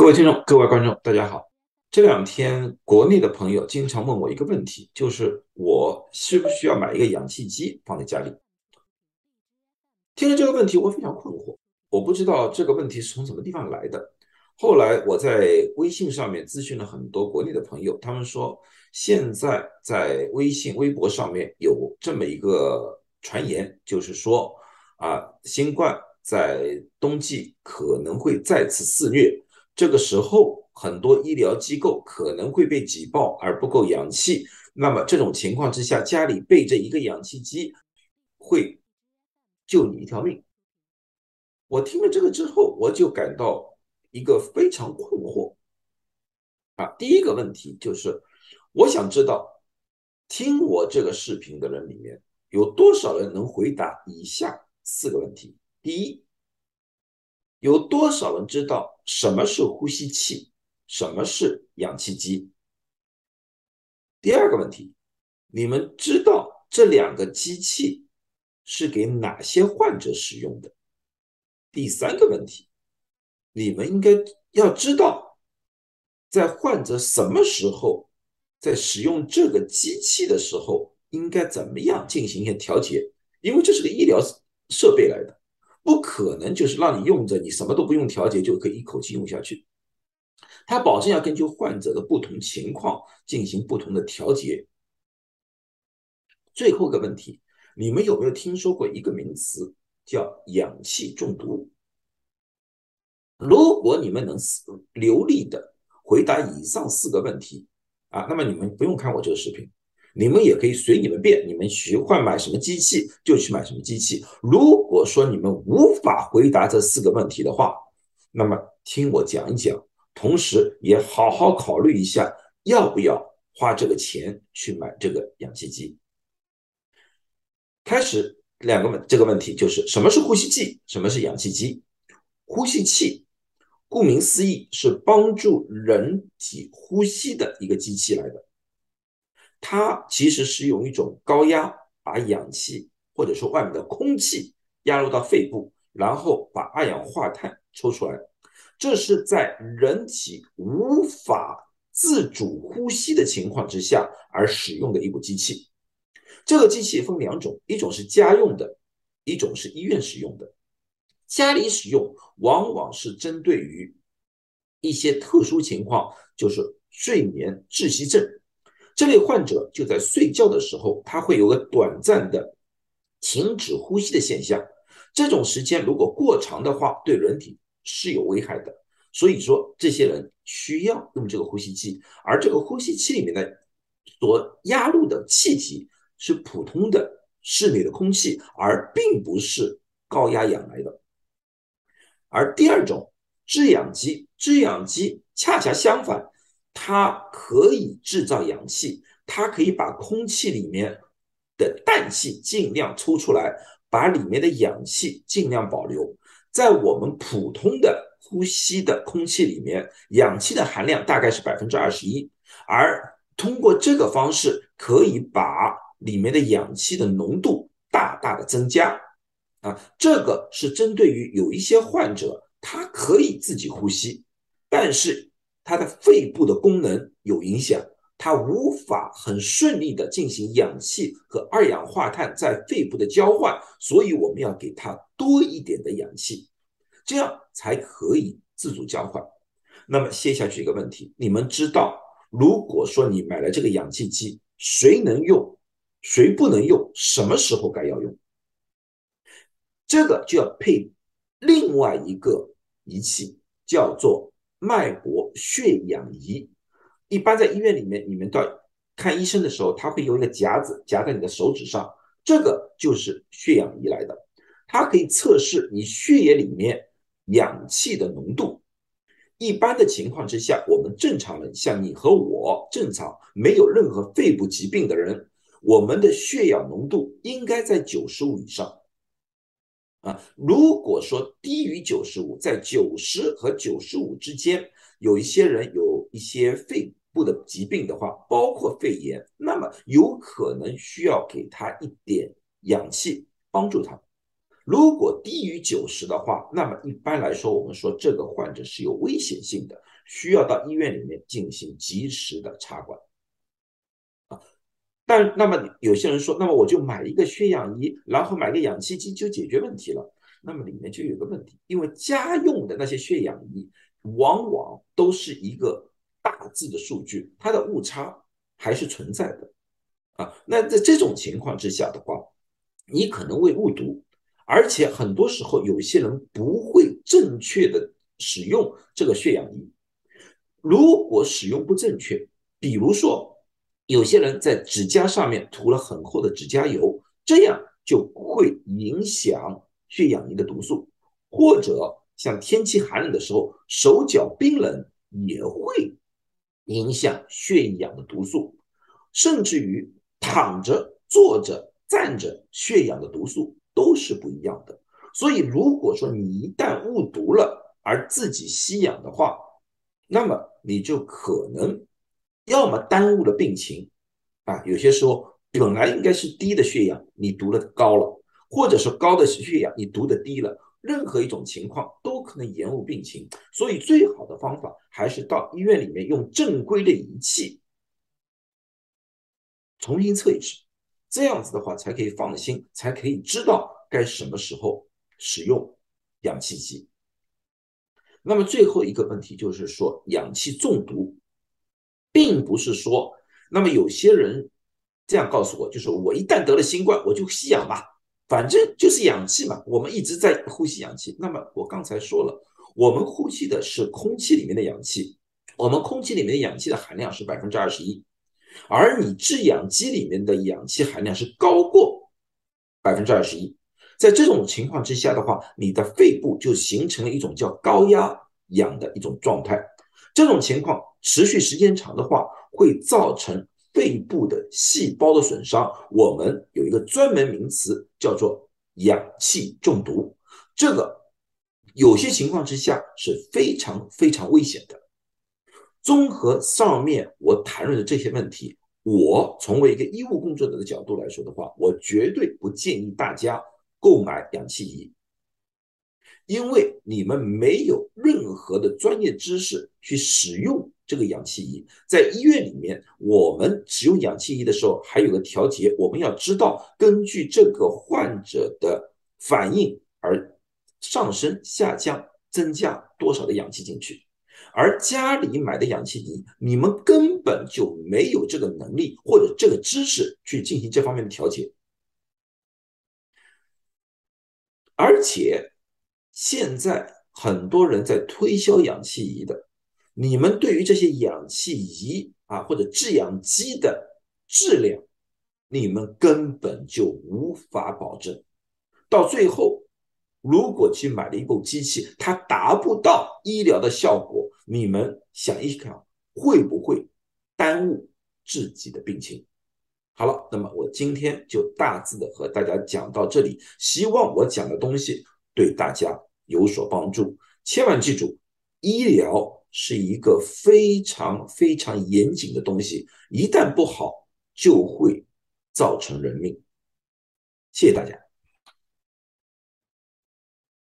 各位听众、各位观众，大家好。这两天国内的朋友经常问我一个问题，就是我需不需要买一个氧气机放在家里？听了这个问题，我非常困惑，我不知道这个问题是从什么地方来的。后来我在微信上面咨询了很多国内的朋友，他们说现在在微信、微博上面有这么一个传言，就是说啊，新冠在冬季可能会再次肆虐。这个时候，很多医疗机构可能会被挤爆而不够氧气。那么这种情况之下，家里备着一个氧气机，会救你一条命。我听了这个之后，我就感到一个非常困惑。啊，第一个问题就是，我想知道，听我这个视频的人里面有多少人能回答以下四个问题：第一。有多少人知道什么是呼吸器，什么是氧气机？第二个问题，你们知道这两个机器是给哪些患者使用的？第三个问题，你们应该要知道，在患者什么时候在使用这个机器的时候，应该怎么样进行一些调节？因为这是个医疗设备来的。不可能就是让你用着，你什么都不用调节就可以一口气用下去。它保证要根据患者的不同情况进行不同的调节。最后一个问题，你们有没有听说过一个名词叫氧气中毒？如果你们能流利的回答以上四个问题啊，那么你们不用看我这个视频。你们也可以随你们便，你们喜欢买什么机器就去买什么机器。如果说你们无法回答这四个问题的话，那么听我讲一讲，同时也好好考虑一下要不要花这个钱去买这个氧气机。开始两个问这个问题就是什么是呼吸器，什么是氧气机？呼吸器顾名思义是帮助人体呼吸的一个机器来的。它其实是用一种高压把氧气或者说外面的空气压入到肺部，然后把二氧化碳抽出来。这是在人体无法自主呼吸的情况之下而使用的一部机器。这个机器分两种，一种是家用的，一种是医院使用的。家里使用往往是针对于一些特殊情况，就是睡眠窒息症。这类患者就在睡觉的时候，他会有个短暂的停止呼吸的现象。这种时间如果过长的话，对人体是有危害的。所以说，这些人需要用这个呼吸器，而这个呼吸器里面的所压入的气体是普通的室内的空气，而并不是高压氧来的。而第二种制氧机，制氧机恰恰相反。它可以制造氧气，它可以把空气里面的氮气尽量抽出来，把里面的氧气尽量保留。在我们普通的呼吸的空气里面，氧气的含量大概是百分之二十一，而通过这个方式，可以把里面的氧气的浓度大大的增加。啊，这个是针对于有一些患者，他可以自己呼吸，但是。它的肺部的功能有影响，它无法很顺利的进行氧气和二氧化碳在肺部的交换，所以我们要给它多一点的氧气，这样才可以自主交换。那么接下去一个问题，你们知道，如果说你买了这个氧气机，谁能用，谁不能用，什么时候该要用？这个就要配另外一个仪器，叫做。脉搏血氧仪，一般在医院里面，你们到看医生的时候，他会有一个夹子夹在你的手指上，这个就是血氧仪来的，它可以测试你血液里面氧气的浓度。一般的情况之下，我们正常人，像你和我正常没有任何肺部疾病的人，我们的血氧浓度应该在九十五以上。啊，如果说低于九十五，在九十和九十五之间，有一些人有一些肺部的疾病的话，包括肺炎，那么有可能需要给他一点氧气帮助他。如果低于九十的话，那么一般来说，我们说这个患者是有危险性的，需要到医院里面进行及时的插管。但那么有些人说，那么我就买一个血氧仪，然后买个氧气机就解决问题了。那么里面就有个问题，因为家用的那些血氧仪往往都是一个大致的数据，它的误差还是存在的。啊，那在这种情况之下的话，你可能会误读，而且很多时候有些人不会正确的使用这个血氧仪。如果使用不正确，比如说有些人在指甲上面涂了很厚的指甲油，这样就会影响血氧仪的毒素，或者像天气寒冷的时候，手脚冰冷也会影响血氧的毒素，甚至于。躺着、坐着、站着，血氧的毒素都是不一样的。所以，如果说你一旦误读了而自己吸氧的话，那么你就可能要么耽误了病情啊，有些时候本来应该是低的血氧，你读的高了，或者是高的血氧你读的低了，任何一种情况都可能延误病情。所以，最好的方法还是到医院里面用正规的仪器。重新测一次，这样子的话才可以放心，才可以知道该什么时候使用氧气机。那么最后一个问题就是说，氧气中毒，并不是说，那么有些人这样告诉我，就是我一旦得了新冠，我就吸氧吧，反正就是氧气嘛，我们一直在呼吸氧气。那么我刚才说了，我们呼吸的是空气里面的氧气，我们空气里面的氧气的含量是百分之二十一。而你制氧机里面的氧气含量是高过百分之二十一，在这种情况之下的话，你的肺部就形成了一种叫高压氧的一种状态。这种情况持续时间长的话，会造成肺部的细胞的损伤。我们有一个专门名词叫做氧气中毒，这个有些情况之下是非常非常危险的。综合上面我谈论的这些问题，我从为一个医务工作者的角度来说的话，我绝对不建议大家购买氧气仪，因为你们没有任何的专业知识去使用这个氧气仪。在医院里面，我们使用氧气仪的时候，还有个调节，我们要知道根据这个患者的反应而上升、下降、增加多少的氧气进去。而家里买的氧气仪，你们根本就没有这个能力或者这个知识去进行这方面的调节。而且现在很多人在推销氧气仪的，你们对于这些氧气仪啊或者制氧机的质量，你们根本就无法保证，到最后。如果去买了一部机器，它达不到医疗的效果，你们想一想，会不会耽误自己的病情？好了，那么我今天就大致的和大家讲到这里，希望我讲的东西对大家有所帮助。千万记住，医疗是一个非常非常严谨的东西，一旦不好，就会造成人命。谢谢大家。